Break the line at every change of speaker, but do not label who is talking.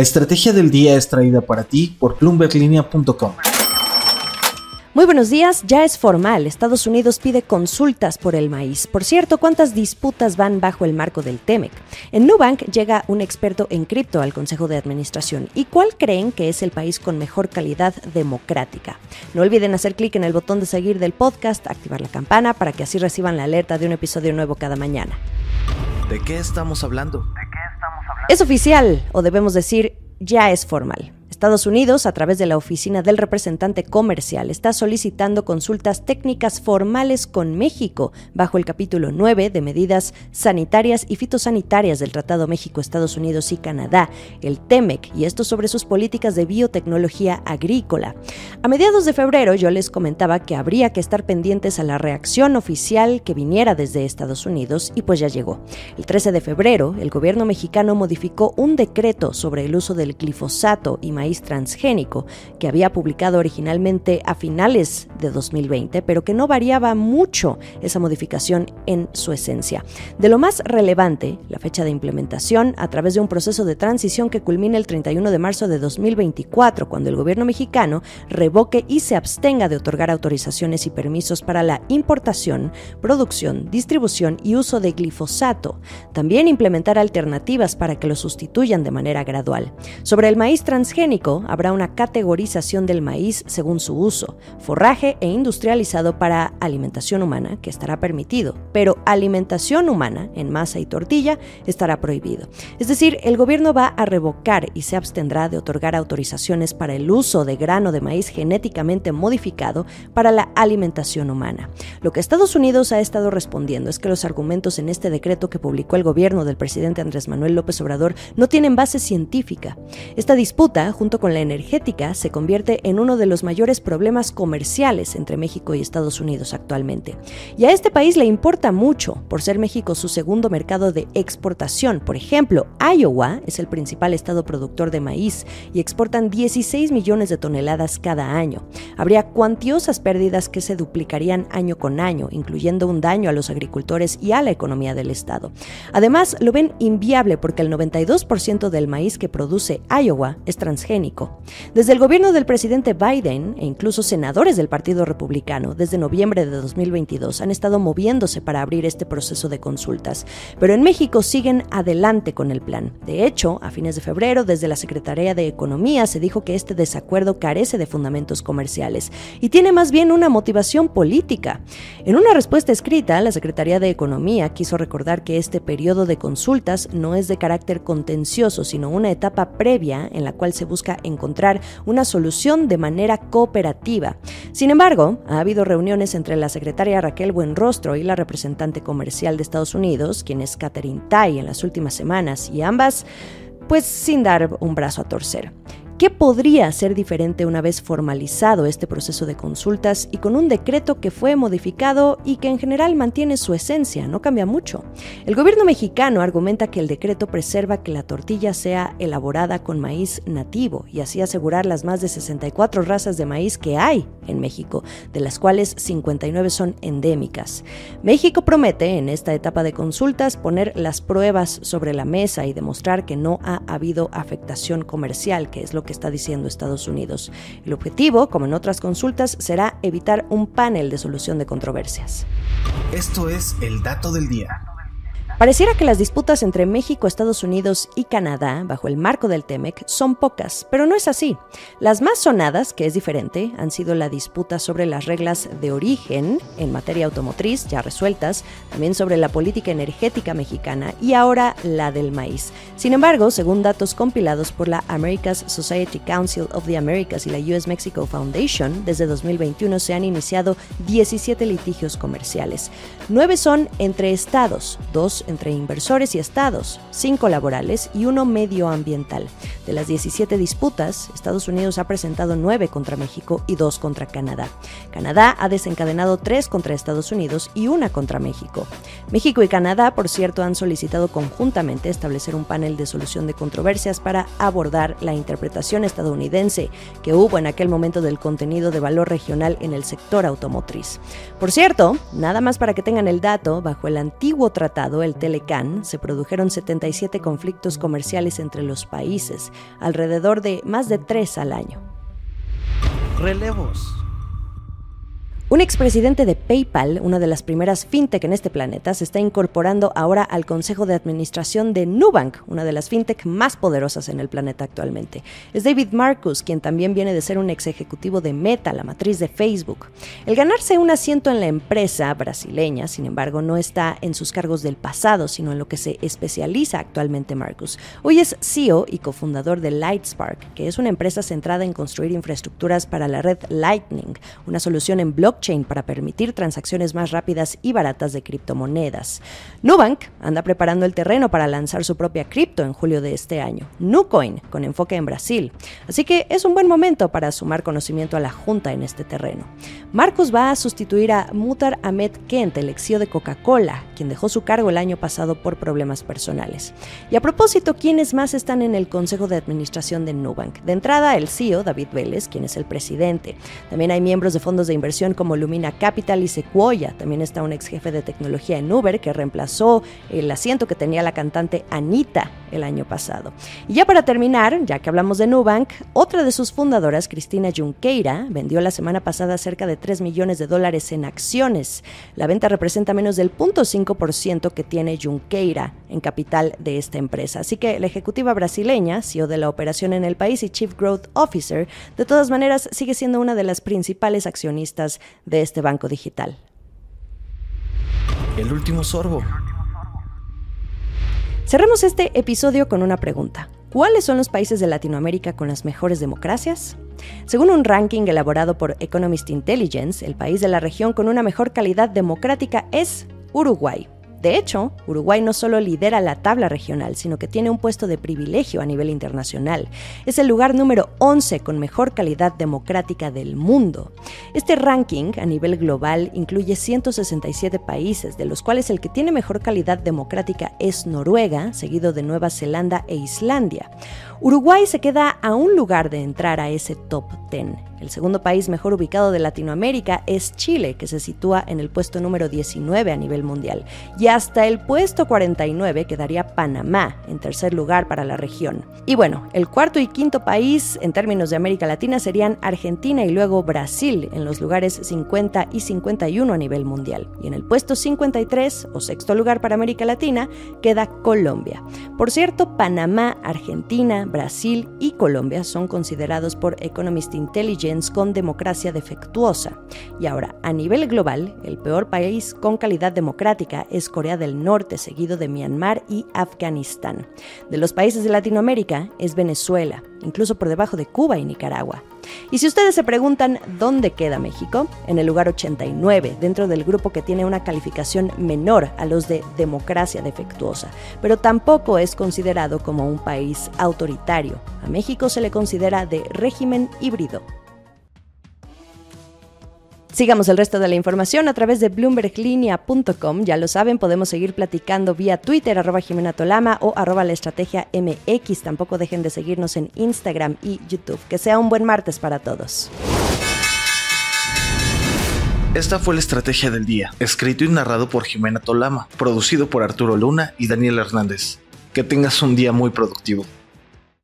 La estrategia del día es traída para ti por bloomberglinea.com.
Muy buenos días, ya es formal. Estados Unidos pide consultas por el maíz. Por cierto, ¿cuántas disputas van bajo el marco del TEMEC? En Nubank llega un experto en cripto al Consejo de Administración. ¿Y cuál creen que es el país con mejor calidad democrática? No olviden hacer clic en el botón de seguir del podcast, activar la campana para que así reciban la alerta de un episodio nuevo cada mañana.
¿De qué estamos hablando?
Es oficial, o debemos decir, ya es formal. Estados Unidos, a través de la Oficina del Representante Comercial, está solicitando consultas técnicas formales con México bajo el capítulo 9 de medidas sanitarias y fitosanitarias del Tratado México-Estados Unidos y Canadá, el TEMEC, y esto sobre sus políticas de biotecnología agrícola. A mediados de febrero yo les comentaba que habría que estar pendientes a la reacción oficial que viniera desde Estados Unidos y pues ya llegó. El 13 de febrero, el gobierno mexicano modificó un decreto sobre el uso del glifosato y maíz transgénico, que había publicado originalmente a finales de 2020, pero que no variaba mucho esa modificación en su esencia. De lo más relevante, la fecha de implementación a través de un proceso de transición que culmina el 31 de marzo de 2024, cuando el gobierno mexicano revoque y se abstenga de otorgar autorizaciones y permisos para la importación, producción, distribución y uso de glifosato. También implementar alternativas para que lo sustituyan de manera gradual. Sobre el maíz transgénico, habrá una categorización del maíz según su uso, forraje e industrializado para alimentación humana, que estará permitido, pero alimentación humana en masa y tortilla estará prohibido. Es decir, el gobierno va a revocar y se abstendrá de otorgar autorizaciones para el uso de grano de maíz genéticamente modificado para la alimentación humana. Lo que Estados Unidos ha estado respondiendo es que los argumentos en este decreto que publicó el gobierno del presidente Andrés Manuel López Obrador no tienen base científica. Esta disputa, junto con la energética, se convierte en uno de los mayores problemas comerciales entre México y Estados Unidos actualmente. Y a este país le importa mucho, por ser México su segundo mercado de exportación. Por ejemplo, Iowa es el principal estado productor de maíz y exportan 16 millones de toneladas cada año. Habría cuantiosas pérdidas que se duplicarían año con año, incluyendo un daño a los agricultores y a la economía del estado. Además, lo ven inviable porque el 92% del maíz que produce Iowa es transgénico desde el gobierno del presidente Biden e incluso senadores del Partido Republicano desde noviembre de 2022 han estado moviéndose para abrir este proceso de consultas, pero en México siguen adelante con el plan. De hecho, a fines de febrero, desde la Secretaría de Economía se dijo que este desacuerdo carece de fundamentos comerciales y tiene más bien una motivación política. En una respuesta escrita, la Secretaría de Economía quiso recordar que este periodo de consultas no es de carácter contencioso, sino una etapa previa en la cual se busca encontrar una solución de manera cooperativa. Sin embargo, ha habido reuniones entre la secretaria Raquel Buenrostro y la representante comercial de Estados Unidos, quien es Catherine Tai, en las últimas semanas, y ambas, pues sin dar un brazo a torcer. ¿Qué podría ser diferente una vez formalizado este proceso de consultas y con un decreto que fue modificado y que en general mantiene su esencia, no cambia mucho? El gobierno mexicano argumenta que el decreto preserva que la tortilla sea elaborada con maíz nativo y así asegurar las más de 64 razas de maíz que hay en México, de las cuales 59 son endémicas. México promete en esta etapa de consultas poner las pruebas sobre la mesa y demostrar que no ha habido afectación comercial, que es lo que está diciendo Estados Unidos. El objetivo, como en otras consultas, será evitar un panel de solución de controversias.
Esto es el dato del día.
Pareciera que las disputas entre México, Estados Unidos y Canadá, bajo el marco del TEMEC, son pocas, pero no es así. Las más sonadas, que es diferente, han sido la disputa sobre las reglas de origen en materia automotriz, ya resueltas, también sobre la política energética mexicana y ahora la del maíz. Sin embargo, según datos compilados por la America's Society Council of the Americas y la US Mexico Foundation, desde 2021 se han iniciado 17 litigios comerciales. Nueve son entre estados, dos entre inversores y estados, cinco laborales y uno medioambiental. De las 17 disputas, Estados Unidos ha presentado nueve contra México y dos contra Canadá. Canadá ha desencadenado tres contra Estados Unidos y una contra México. México y Canadá, por cierto, han solicitado conjuntamente establecer un panel de solución de controversias para abordar la interpretación estadounidense que hubo en aquel momento del contenido de valor regional en el sector automotriz. Por cierto, nada más para que tengan el dato, bajo el antiguo tratado, el Telecan se produjeron 77 conflictos comerciales entre los países, alrededor de más de tres al año.
Relevos.
Un expresidente de PayPal, una de las primeras fintech en este planeta, se está incorporando ahora al consejo de administración de Nubank, una de las fintech más poderosas en el planeta actualmente. Es David Marcus, quien también viene de ser un ex ejecutivo de Meta, la matriz de Facebook. El ganarse un asiento en la empresa brasileña, sin embargo, no está en sus cargos del pasado, sino en lo que se especializa actualmente Marcus. Hoy es CEO y cofundador de Lightspark, que es una empresa centrada en construir infraestructuras para la red Lightning, una solución en blockchain para permitir transacciones más rápidas y baratas de criptomonedas. Nubank anda preparando el terreno para lanzar su propia cripto en julio de este año, Nucoin, con enfoque en Brasil. Así que es un buen momento para sumar conocimiento a la Junta en este terreno. Marcus va a sustituir a Mutar Ahmed Kent, el ex CEO de Coca-Cola, quien dejó su cargo el año pasado por problemas personales. Y a propósito, ¿quiénes más están en el Consejo de Administración de Nubank? De entrada, el CEO, David Vélez, quien es el presidente. También hay miembros de fondos de inversión como Lumina Capital y Sequoia. También está un ex jefe de tecnología en Uber que reemplazó el asiento que tenía la cantante Anita el año pasado. Y ya para terminar, ya que hablamos de Nubank, otra de sus fundadoras, Cristina Junqueira, vendió la semana pasada cerca de 3 millones de dólares en acciones. La venta representa menos del 0.5% que tiene Junqueira en capital de esta empresa. Así que la ejecutiva brasileña, CEO de la operación en el país y Chief Growth Officer, de todas maneras sigue siendo una de las principales accionistas de este banco digital.
El último sorbo.
Cerremos este episodio con una pregunta. ¿Cuáles son los países de Latinoamérica con las mejores democracias? Según un ranking elaborado por Economist Intelligence, el país de la región con una mejor calidad democrática es Uruguay. De hecho, Uruguay no solo lidera la tabla regional, sino que tiene un puesto de privilegio a nivel internacional. Es el lugar número 11 con mejor calidad democrática del mundo. Este ranking a nivel global incluye 167 países, de los cuales el que tiene mejor calidad democrática es Noruega, seguido de Nueva Zelanda e Islandia. Uruguay se queda a un lugar de entrar a ese top 10. El segundo país mejor ubicado de Latinoamérica es Chile, que se sitúa en el puesto número 19 a nivel mundial. Y hasta el puesto 49 quedaría Panamá, en tercer lugar para la región. Y bueno, el cuarto y quinto país en términos de América Latina serían Argentina y luego Brasil, en los lugares 50 y 51 a nivel mundial. Y en el puesto 53, o sexto lugar para América Latina, queda Colombia. Por cierto, Panamá, Argentina, Brasil y Colombia son considerados por Economist Con democracia defectuosa. Y ahora, a nivel global, el peor país con calidad democrática es Corea del Norte, seguido de Myanmar y Afganistán. De los países de Latinoamérica es Venezuela, incluso por debajo de Cuba y Nicaragua. Y si ustedes se preguntan dónde queda México, en el lugar 89, dentro del grupo que tiene una calificación menor a los de democracia defectuosa, pero tampoco es considerado como un país autoritario. A México se le considera de régimen híbrido. Sigamos el resto de la información a través de bloomberglinea.com. Ya lo saben, podemos seguir platicando vía Twitter, arroba Jimena Tolama o arroba la estrategia MX. Tampoco dejen de seguirnos en Instagram y YouTube. Que sea un buen martes para todos.
Esta fue la estrategia del día, escrito y narrado por Jimena Tolama, producido por Arturo Luna y Daniel Hernández. Que tengas un día muy productivo.